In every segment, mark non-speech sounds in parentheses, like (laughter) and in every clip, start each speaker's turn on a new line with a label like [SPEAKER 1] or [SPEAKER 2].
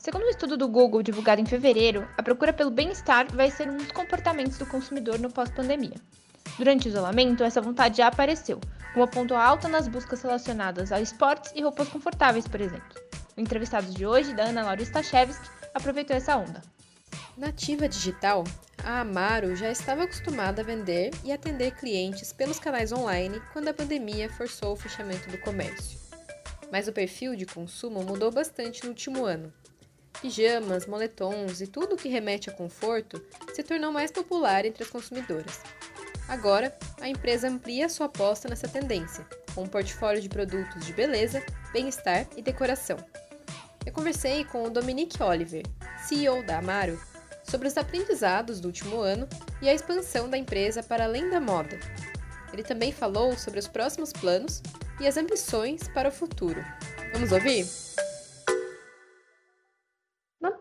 [SPEAKER 1] Segundo um estudo do Google divulgado em fevereiro, a procura pelo bem-estar vai ser um dos comportamentos do consumidor no pós-pandemia. Durante o isolamento, essa vontade já apareceu, com uma ponto alta nas buscas relacionadas a esportes e roupas confortáveis, por exemplo. O entrevistado de hoje, da Ana Laura Stachewski, aproveitou essa onda.
[SPEAKER 2] Nativa digital, a Amaro já estava acostumada a vender e atender clientes pelos canais online quando a pandemia forçou o fechamento do comércio. Mas o perfil de consumo mudou bastante no último ano Pijamas, moletons e tudo o que remete a conforto se tornou mais popular entre as consumidoras. Agora, a empresa amplia sua aposta nessa tendência, com um portfólio de produtos de beleza, bem-estar e decoração. Eu conversei com o Dominique Oliver, CEO da Amaro, sobre os aprendizados do último ano e a expansão da empresa para além da moda. Ele também falou sobre os próximos planos e as ambições para o futuro. Vamos ouvir?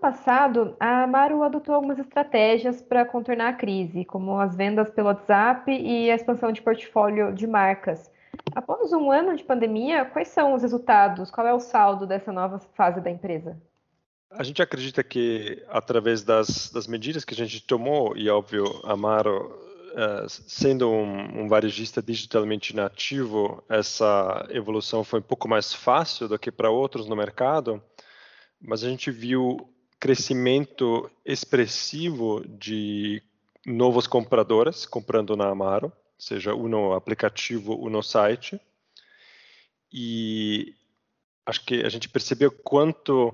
[SPEAKER 1] Passado, a Amaru adotou algumas estratégias para contornar a crise, como as vendas pelo WhatsApp e a expansão de portfólio de marcas. Após um ano de pandemia, quais são os resultados? Qual é o saldo dessa nova fase da empresa?
[SPEAKER 3] A gente acredita que, através das, das medidas que a gente tomou, e óbvio, Amaro, uh, sendo um, um varejista digitalmente nativo, essa evolução foi um pouco mais fácil do que para outros no mercado mas a gente viu crescimento expressivo de novos compradores comprando na Amaro, seja no aplicativo ou no site. E acho que a gente percebeu quanto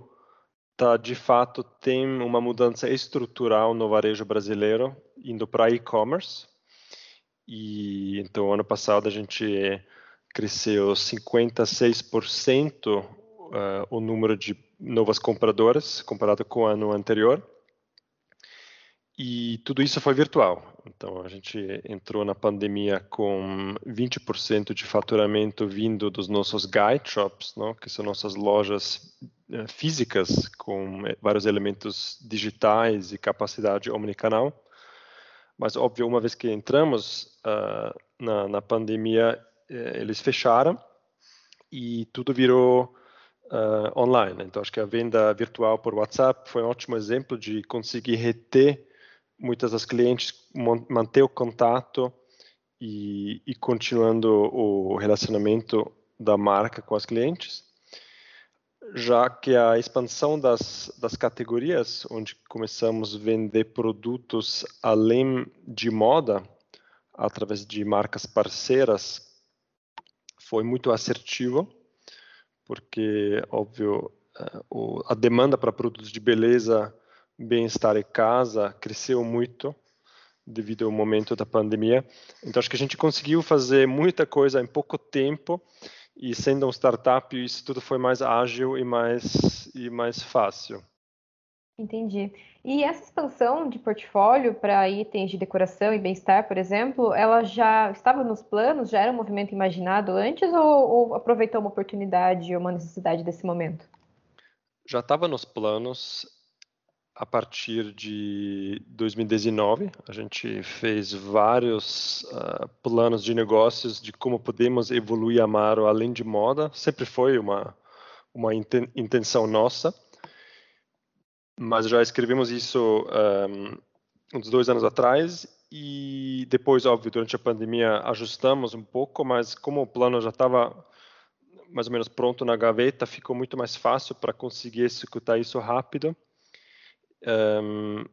[SPEAKER 3] tá de fato tem uma mudança estrutural no varejo brasileiro indo para e-commerce. E então ano passado a gente cresceu 56% uh, o número de novas compradoras comparado com o ano anterior. E tudo isso foi virtual. Então a gente entrou na pandemia com 20% de faturamento vindo dos nossos guide shops, não? que são nossas lojas eh, físicas com eh, vários elementos digitais e capacidade omnicanal. Mas óbvio, uma vez que entramos uh, na, na, pandemia, eles fecharam e tudo virou uh, online. Então, acho que a venda virtual por WhatsApp foi um ótimo exemplo de conseguir reter muitas das clientes, manter o contato e, e continuando o relacionamento da marca com as clientes já que a expansão das, das categorias, onde começamos a vender produtos além de moda, através de marcas parceiras, foi muito assertivo porque, óbvio, eh, a demanda para produtos de beleza, bem-estar e casa cresceu muito devido ao momento da pandemia. Então, acho que a gente conseguiu fazer muita coisa em pouco tempo e, sendo um startup, isso tudo foi mais ágil e mais, e mais fácil.
[SPEAKER 1] Entendi. E essa expansão de portfólio para itens de decoração e bem-estar, por exemplo, ela já estava nos planos, já era um movimento imaginado antes ou, ou aproveitou uma oportunidade ou uma necessidade desse momento?
[SPEAKER 3] Já estava nos planos a partir de 2019. A gente fez vários uh, planos de negócios de como podemos evoluir a Maro além de moda. Sempre foi uma, uma intenção nossa mas já escrevemos isso um, uns dois anos atrás e depois, óbvio, durante a pandemia ajustamos um pouco, mas como o plano já estava mais ou menos pronto na gaveta, ficou muito mais fácil para conseguir executar isso rápido. Um,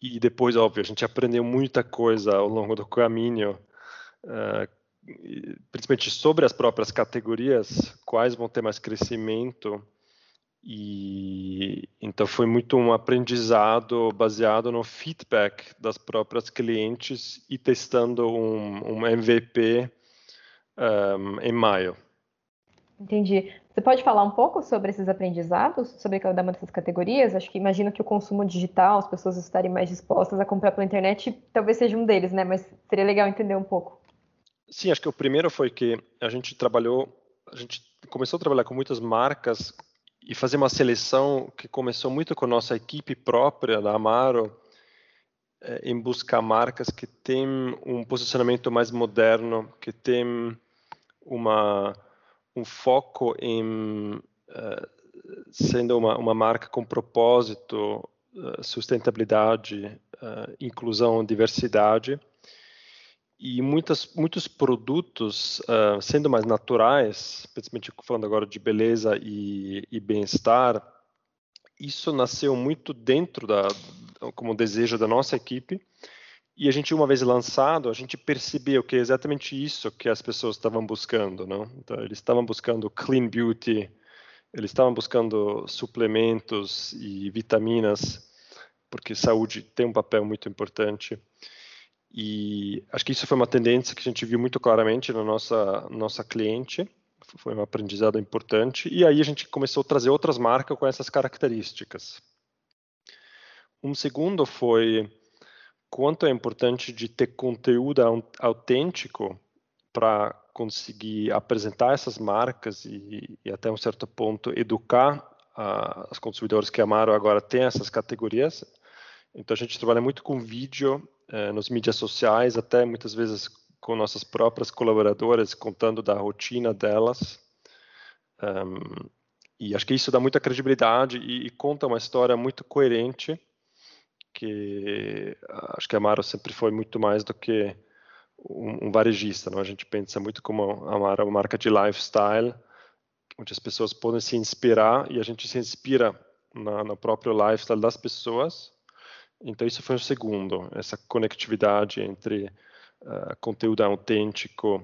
[SPEAKER 3] e depois, óbvio, a gente aprendeu muita coisa ao longo do caminho, uh, principalmente sobre as próprias categorias, quais vão ter mais crescimento e então foi muito um aprendizado baseado no feedback das próprias clientes e testando um, um MVP um, em maio.
[SPEAKER 1] Entendi. Você pode falar um pouco sobre esses aprendizados, sobre cada uma dessas categorias? Acho que imagino que o consumo digital, as pessoas estarem mais dispostas a comprar pela internet, talvez seja um deles, né? Mas seria legal entender um pouco.
[SPEAKER 3] Sim, acho que o primeiro foi que a gente trabalhou, a gente começou a trabalhar com muitas marcas e fazer uma seleção que começou muito com a nossa equipe própria da Amaro, é, em buscar marcas que têm um posicionamento mais moderno, que têm uma um foco em uh, sendo uma, uma marca com propósito, uh, sustentabilidade, uh, inclusão, diversidade e muitas, muitos produtos sendo mais naturais, principalmente falando agora de beleza e, e bem-estar, isso nasceu muito dentro da como desejo da nossa equipe e a gente, uma vez lançado, a gente percebeu que é exatamente isso que as pessoas estavam buscando, não? Então, eles estavam buscando clean beauty, eles estavam buscando suplementos e vitaminas, porque saúde tem um papel muito importante. E acho que isso foi uma tendência que a gente viu muito claramente na nossa nossa cliente, foi um aprendizado importante. E aí a gente começou a trazer outras marcas com essas características. Um segundo foi quanto é importante de ter conteúdo autêntico para conseguir apresentar essas marcas e, e, até um certo ponto educar uh, os consumidores que amaram agora tem essas categorias. Então a gente trabalha muito com vídeo uh, nos mídias sociais, até muitas vezes com nossas próprias colaboradoras contando da rotina delas. Um, e acho que isso dá muita credibilidade e, e conta uma história muito coerente que acho que a Amaro sempre foi muito mais do que um, um varejista. Não? A gente pensa muito como a Amaro é uma marca de lifestyle, onde as pessoas podem se inspirar e a gente se inspira na, no próprio lifestyle das pessoas. Então isso foi o segundo, essa conectividade entre uh, conteúdo autêntico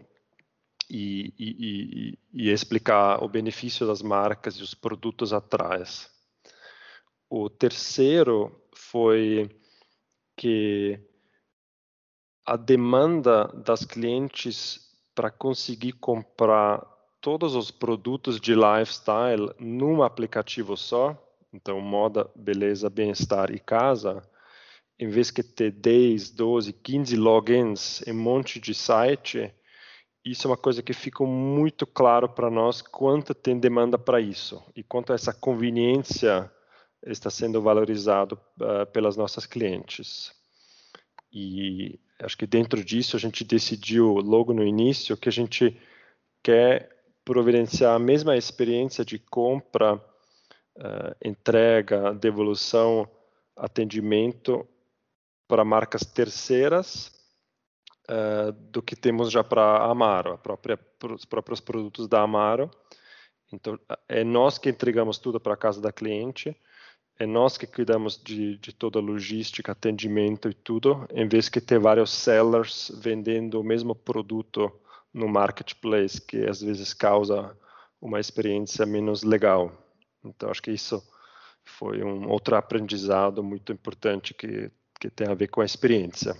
[SPEAKER 3] e, e, e, e, explicar o benefício das marcas e os produtos atrás. O terceiro foi que a demanda das clientes para conseguir comprar todos os produtos de lifestyle num aplicativo só, então moda, beleza, bem-estar e casa, em vez de ter 10, 12, 15 logins em um monte de site, isso é uma coisa que ficou muito claro para nós quanto tem demanda para isso e quanto essa conveniência está sendo valorizado uh, pelas nossas clientes. E acho que dentro disso a gente decidiu logo no início que a gente quer providenciar a mesma experiência de compra, uh, entrega, devolução, atendimento para marcas terceiras uh, do que temos já para Amaro, a própria, os próprios produtos da Amaro. Então, é nós que entregamos tudo para a casa da cliente é nós que cuidamos de, de, toda a logística, atendimento e tudo, em vez de ter vários sellers vendendo o mesmo produto no marketplace, que às vezes causa uma experiência menos legal. Então, acho que isso foi um outro aprendizado muito importante que, que tem a ver com a experiência.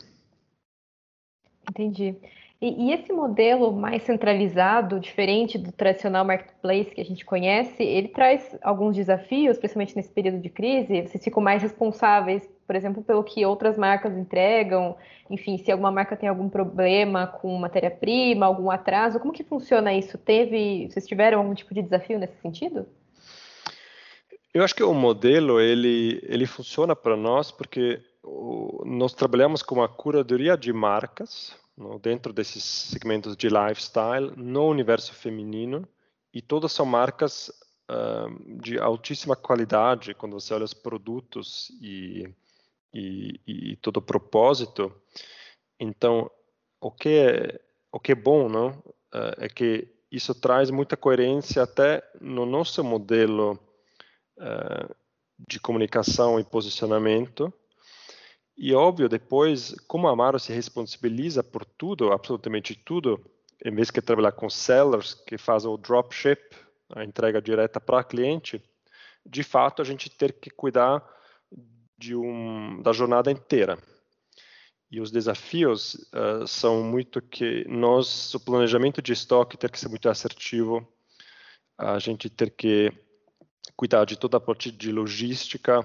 [SPEAKER 1] Entendi. E, e, esse modelo mais centralizado, diferente do tradicional marketplace que a gente conhece, ele traz alguns desafios, principalmente nesse período de crise. Vocês ficam mais responsáveis, por exemplo, pelo que outras marcas entregam. Enfim, se alguma marca tem algum problema com matéria-prima, algum atraso, como que funciona isso? Teve, vocês tiveram algum tipo de desafio nesse sentido?
[SPEAKER 3] Eu acho que o modelo ele ele funciona para nós porque nós trabalhamos com uma curadoria de marcas dentro desses segmentos de lifestyle no universo feminino e todas são marcas uh, de altíssima qualidade quando você olha os produtos e, e, e todo o propósito. Então, o que é, o que é bom não? Uh, é que isso traz muita coerência até no nosso modelo uh, de comunicação e posicionamento e óbvio, depois, como a Amaro se responsabiliza por tudo, absolutamente tudo, em vez de trabalhar com sellers que fazem o dropship, a entrega direta para cliente, de fato a gente ter que cuidar de um, da jornada inteira. E os desafios uh, são muito que nós, o planejamento de estoque tem que ser muito assertivo, a gente ter que cuidar de toda a parte de logística,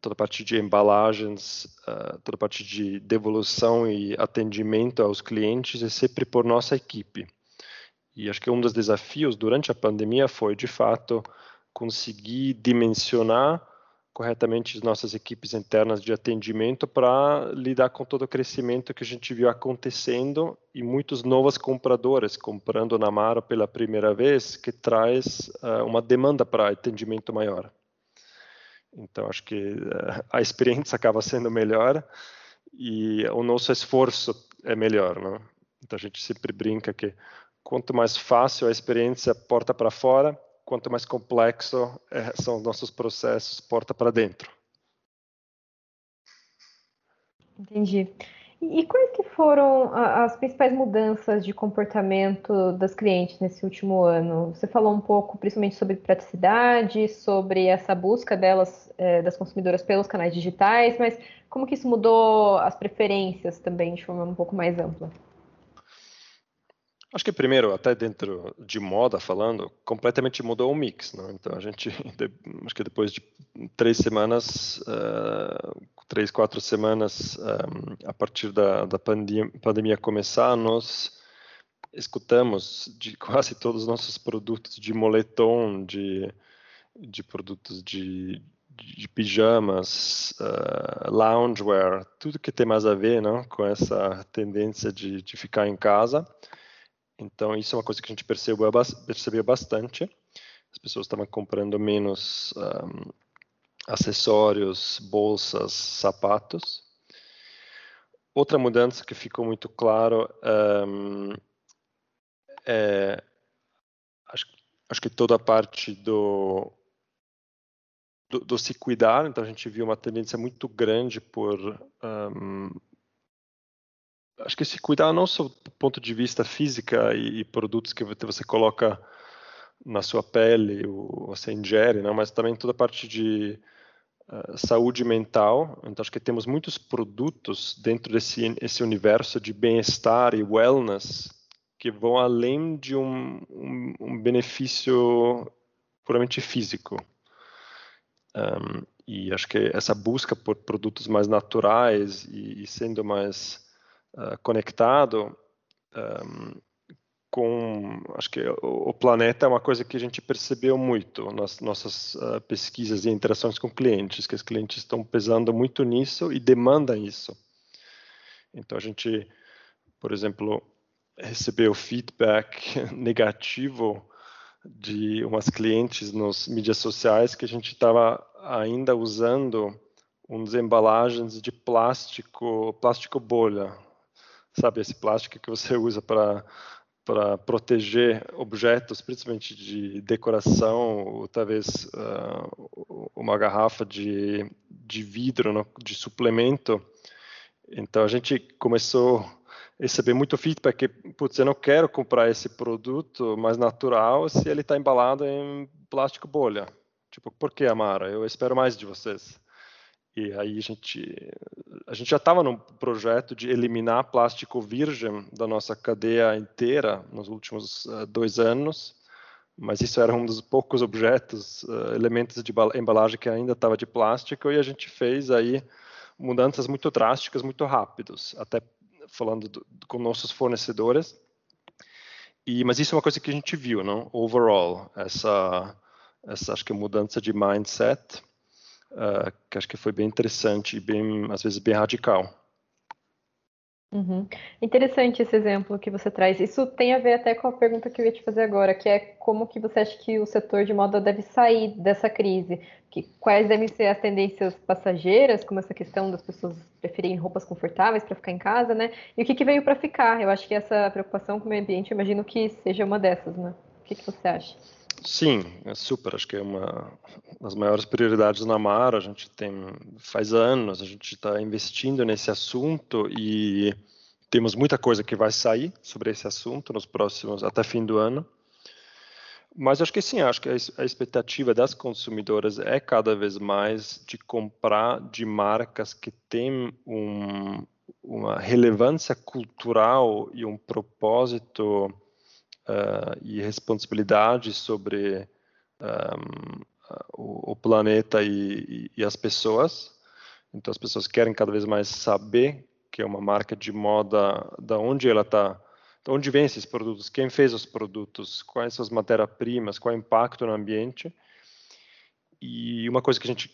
[SPEAKER 3] toda a parte de embalagens, uh, toda a parte de devolução e atendimento aos clientes é sempre por nossa equipe. E acho que um dos desafios durante a pandemia foi, de fato, conseguir dimensionar corretamente as nossas equipes internas de atendimento para lidar com todo o crescimento que a gente viu acontecendo e muitos novos compradores comprando na Mara pela primeira vez, que traz uh, uma demanda para atendimento maior. Então, acho que uh, (laughs) a experiência acaba sendo melhor e o nosso esforço é melhor. Não? Então, a gente sempre brinca que quanto mais fácil a experiência porta para fora, quanto mais complexo é, são nossos processos porta para dentro.
[SPEAKER 1] Entendi. E quais que foram as principais mudanças de comportamento das clientes nesse último ano? Você falou um pouco, principalmente sobre praticidade, sobre essa busca delas, é, das consumidoras pelos canais digitais, mas como que isso mudou as preferências também de forma um pouco mais ampla?
[SPEAKER 3] Acho que primeiro, até dentro de moda falando, completamente mudou o mix, né? Então a gente, (laughs) acho que depois de três semanas, uh, três, quatro semanas, um, eh, a partir da, da pandemia, pandemia começar, nós escutamos de (laughs) quase todos os nossos produtos de moletom, de, de produtos de, de pijamas, uh, loungewear, tudo que tem mais a ver não, com essa tendência de, de ficar em casa. Então, isso é uma coisa que a gente percebeu, percebeu bastante. As pessoas estavam comprando menos um, acessórios, bolsas, sapatos. Outra mudança que ficou muito claro um, é, acho, acho, que toda a parte do, do, do, se cuidar. Então, a gente viu uma tendência muito grande por um, acho que se cuidar não só do ponto de vista física e, e produtos que você coloca na sua pele, ou você ingere, não, mas também toda a parte de uh, saúde mental. Então, acho que temos muitos produtos dentro desse esse universo de bem-estar e wellness que vão além de um, um, um benefício puramente físico. Um, e acho que essa busca por produtos mais naturais e, e sendo mais uh, conectado um, com, acho que o, planeta é uma coisa que a gente percebeu muito nas nossas uh, pesquisas e interações com clientes, que os clientes estão pesando muito nisso e demandam isso. Então a gente, por exemplo, recebeu feedback (laughs) negativo de umas clientes nos mídias sociais que a gente estava ainda usando uns embalagens de plástico, plástico bolha, sabe, esse plástico que você usa para para proteger objetos, principalmente de decoração, ou talvez uh, uma garrafa de, de vidro, no, de suplemento. Então a gente começou a receber muito feedback que, putz, eu não quero comprar esse produto mais natural se ele está embalado em plástico bolha. Tipo, por que, Amara? Eu espero mais de vocês. Aí a gente, a gente já estava num projeto de eliminar plástico virgem da nossa cadeia inteira nos últimos uh, dois anos, mas isso era um dos poucos objetos, uh, elementos de embalagem que ainda estava de plástico e a gente fez aí mudanças muito drásticas, muito rápidos, até falando do, com nossos fornecedores. E, mas isso é uma coisa que a gente viu, não? Overall, essa, essa acho que mudança de mindset uh, que acho que foi bem interessante e bem, às vezes, bem radical.
[SPEAKER 1] Uhum. Interessante esse exemplo que você traz. Isso tem a ver até com a pergunta que eu ia te fazer agora, que é como que você acha que o setor de moda deve sair dessa crise? Que, quais devem ser as tendências passageiras, como essa questão das pessoas preferirem roupas confortáveis para ficar em casa, né? E o que, que veio para ficar? Eu acho que essa preocupação com o meio ambiente, imagino que seja uma dessas, né? O que, que você acha?
[SPEAKER 3] Sim, é super. Acho que é uma das maiores prioridades na Mar. A gente tem faz anos, a gente está investindo nesse assunto e temos muita coisa que vai sair sobre esse assunto nos próximos até fim do ano. Mas acho que sim, acho que a expectativa das consumidoras é cada vez mais de comprar de marcas que têm um, uma relevância cultural e um propósito uh, e responsabilidade sobre um, o, o, planeta e, e, as pessoas. Então as pessoas querem cada vez mais saber que é uma marca de moda, da onde ela está, de onde vêm esses produtos, quem fez os produtos, quais são as matérias-primas, qual é o impacto no ambiente. E uma coisa que a gente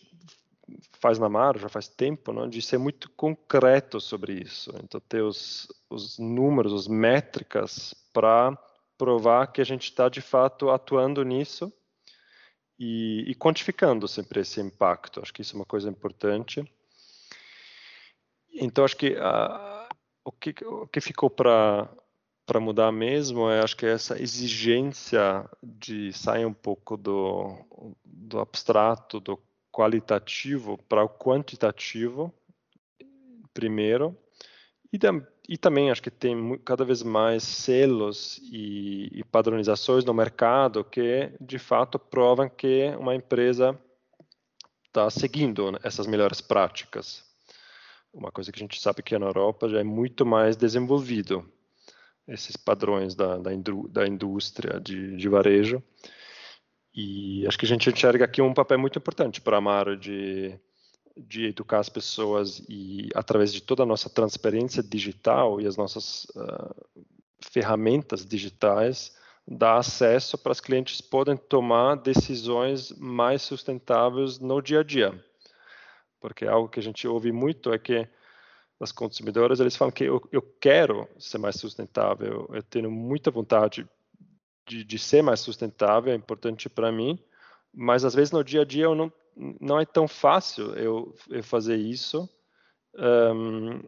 [SPEAKER 3] faz na Maro já faz tempo, não? de ser muito concreto sobre isso. Então, ter os, os números, as métricas para provar que a gente está de fato atuando nisso e, e, quantificando sempre esse impacto. Acho que isso é uma coisa importante. Então, acho que a, o, que, o que ficou para para mudar mesmo é acho que é essa exigência de sair um pouco do, do abstrato, do qualitativo para o quantitativo primeiro e, e, também acho que tem cada vez mais selos e, e padronizações no mercado que de fato provam que uma empresa está seguindo essas melhores práticas uma coisa que a gente sabe que na Europa já é muito mais desenvolvido esses padrões da, da, da indústria de, de, varejo. E acho que a gente enxerga aqui um papel muito importante para a Amaro de, de educar as pessoas e, através de toda a nossa transparência digital e as nossas uh, ferramentas digitais, dar acesso para os clientes poderem tomar decisões mais sustentáveis no dia a dia. Porque algo que a gente ouve muito é que das consumidoras, eles falam que eu, eu quero ser mais sustentável, eu tenho muita vontade de, de ser mais sustentável, é importante para mim, mas às vezes no dia a dia eu não, não é tão fácil eu, eu fazer isso. Um,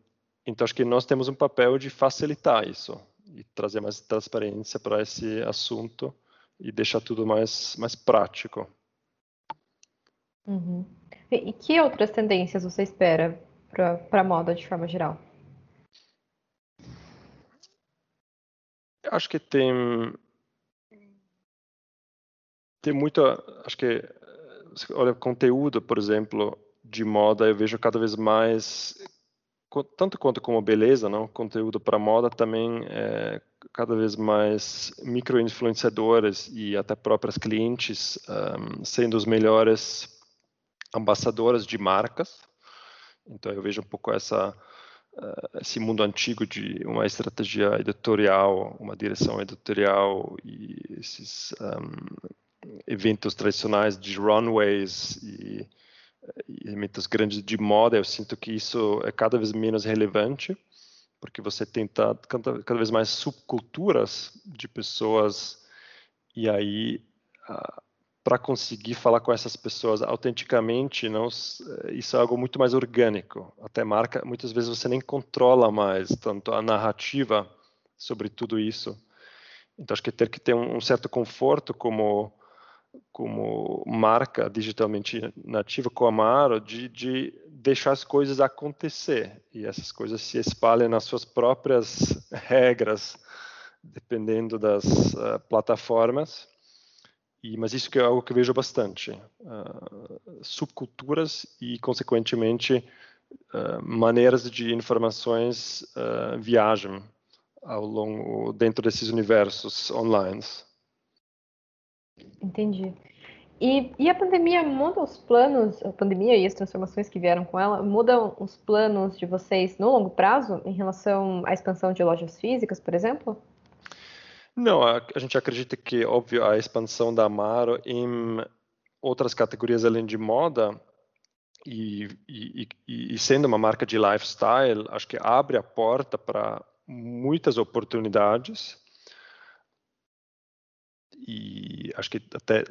[SPEAKER 3] então acho que nós temos um papel de facilitar isso e trazer mais transparência para esse assunto e deixar tudo mais, mais prático.
[SPEAKER 1] Uhum. E que outras tendências você espera para a moda de forma geral?
[SPEAKER 3] Acho que tem tem muita, acho que olha conteúdo, por exemplo, de moda, eu vejo cada vez mais tanto quanto como beleza, não, conteúdo para moda também é cada vez mais micro-influenciadores e até próprias clientes um, sendo os melhores ambassadoras de marcas. Então eu vejo um pouco essa uh, esse mundo antigo de uma estratégia editorial, uma direção editorial e esses um, eventos tradicionais de runways e, e eventos grandes de moda. Eu sinto que isso é cada vez menos relevante porque você tenta cada, vez mais subculturas de pessoas e aí uh, para conseguir falar com essas pessoas autenticamente, não, isso é algo muito mais orgânico. Até marca, muitas vezes você nem controla mais tanto a narrativa sobre tudo isso. Então acho que ter que ter um certo conforto como como marca digitalmente nativa com a Amaro de, de deixar as coisas acontecer e essas coisas se espalhem nas suas próprias regras, dependendo das uh, plataformas e, mas isso é algo que eu vejo bastante. Uh, subculturas e, consequentemente, uh, maneiras de informações viajam ao longo, dentro desses universos online.
[SPEAKER 1] Entendi. E, e, a pandemia muda os planos, a pandemia e as transformações que vieram com ela, mudam os planos de vocês no longo prazo em relação à expansão de lojas físicas, por exemplo?
[SPEAKER 3] Não, a, a gente acredita que, óbvio, a expansão da Amaro em outras categorias além de moda e, e, e, sendo uma marca de lifestyle, acho que abre a porta para muitas oportunidades e acho que até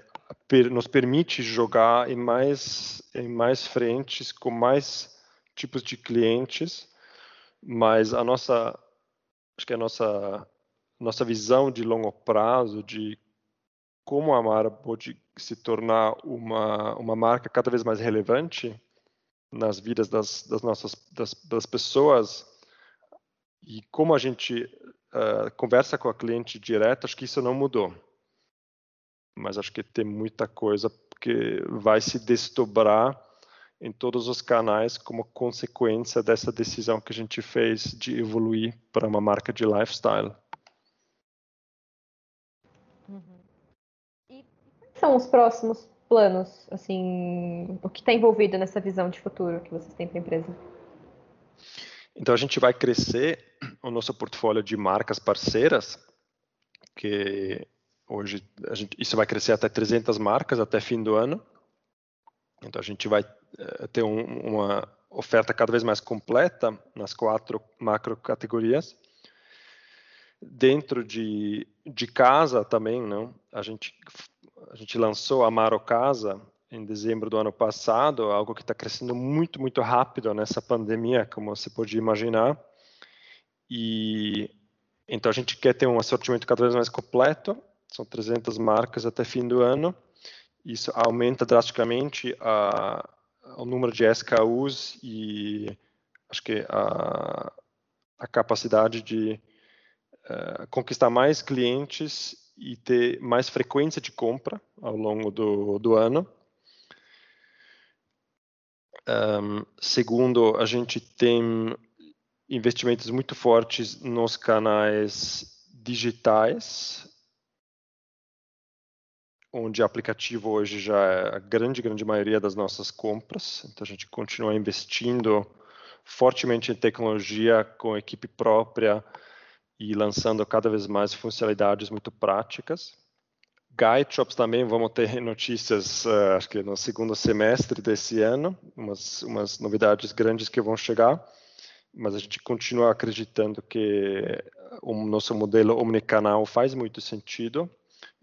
[SPEAKER 3] nos permite jogar em mais em mais frentes com mais tipos de clientes, mas a nossa acho que a nossa nossa visão de longo prazo de como a Amara pode se tornar uma, uma marca cada vez mais relevante nas vidas das, das nossas das, das pessoas e como a gente uh, conversa com a cliente direto, acho que isso não mudou. Mas acho que tem muita coisa que vai se desdobrar em todos os canais como consequência dessa decisão que a gente fez de evoluir para uma marca de lifestyle.
[SPEAKER 4] são os próximos planos, assim, o que está envolvido nessa visão de futuro que vocês têm para a empresa?
[SPEAKER 3] Então a gente vai crescer o nosso portfólio de marcas parceiras, que hoje gente, isso vai crescer até 300 marcas até fim do ano. Então a gente vai uh, ter um, uma oferta cada vez mais completa nas quatro macro categorias. Dentro de, de casa também, não? A gente a gente lançou a Maro Casa em dezembro do ano passado, algo que está crescendo muito, muito rápido nessa pandemia, como você pode imaginar. E então a gente quer ter um assortimento cada vez mais completo, são 300 marcas até fim do ano. Isso aumenta drasticamente a, o número de SKUs e acho que a, a capacidade de uh, conquistar mais clientes e ter mais frequência de compra ao longo do, do ano. Um, segundo, a gente tem investimentos muito fortes nos canais digitais, onde aplicativo hoje já é a grande, grande maioria das nossas compras. Então, a gente continua investindo fortemente em tecnologia com equipe própria e lançando cada vez mais funcionalidades muito práticas. Guide Shops também vamos ter (laughs) notícias, uh, acho que no segundo semestre desse ano, umas, umas novidades grandes que vão chegar, mas a gente continua acreditando que o nosso modelo omnicanal faz muito sentido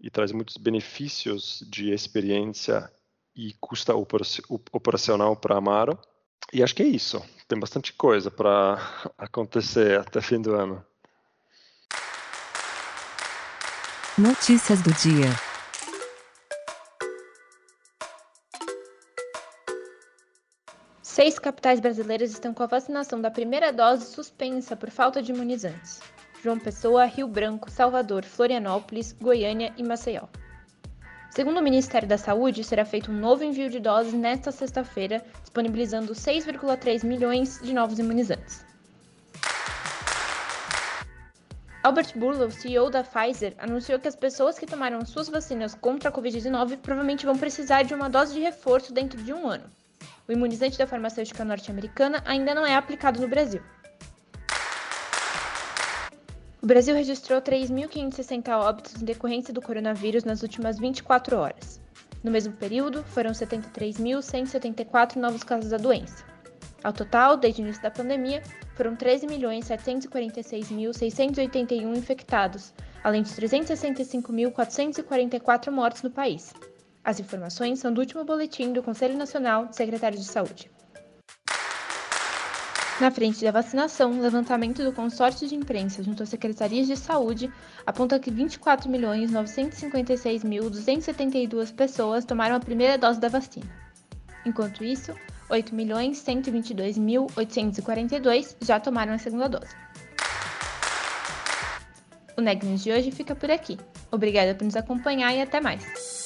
[SPEAKER 3] e traz muitos benefícios de experiência e custa operacional para a Amaro. E acho que é isso. Tem bastante coisa para (laughs) acontecer até fim do ano.
[SPEAKER 5] Notícias do dia.
[SPEAKER 4] Seis capitais brasileiras estão com a vacinação da primeira dose suspensa por falta de imunizantes. João Pessoa, Rio Branco, Salvador, Florianópolis, Goiânia e Maceió. Segundo o Ministério da Saúde, será feito um novo envio de doses nesta sexta-feira, disponibilizando 6,3 milhões de novos imunizantes. Albert Burlow, CEO da Pfizer, anunciou que as pessoas que tomaram suas vacinas contra a Covid-19 provavelmente vão precisar de uma dose de reforço dentro de um ano. O imunizante da farmacêutica norte-americana ainda não é aplicado no Brasil. O Brasil registrou 3.560 óbitos em decorrência do coronavírus nas últimas 24 horas. No mesmo período, foram 73.174 novos casos da doença. Ao total, desde o início da pandemia, foram 13.746.681 infectados, além de 365.444 mortes no país. As informações são do último boletim do Conselho Nacional de Secretários de Saúde. Na frente da vacinação, levantamento do consórcio de imprensa junto às secretarias de saúde aponta que 24.956.272 pessoas tomaram a primeira dose da vacina. Enquanto isso, 8.122.842 já tomaram a segunda dose. O Neg de hoje fica por aqui. Obrigada por nos acompanhar e até mais.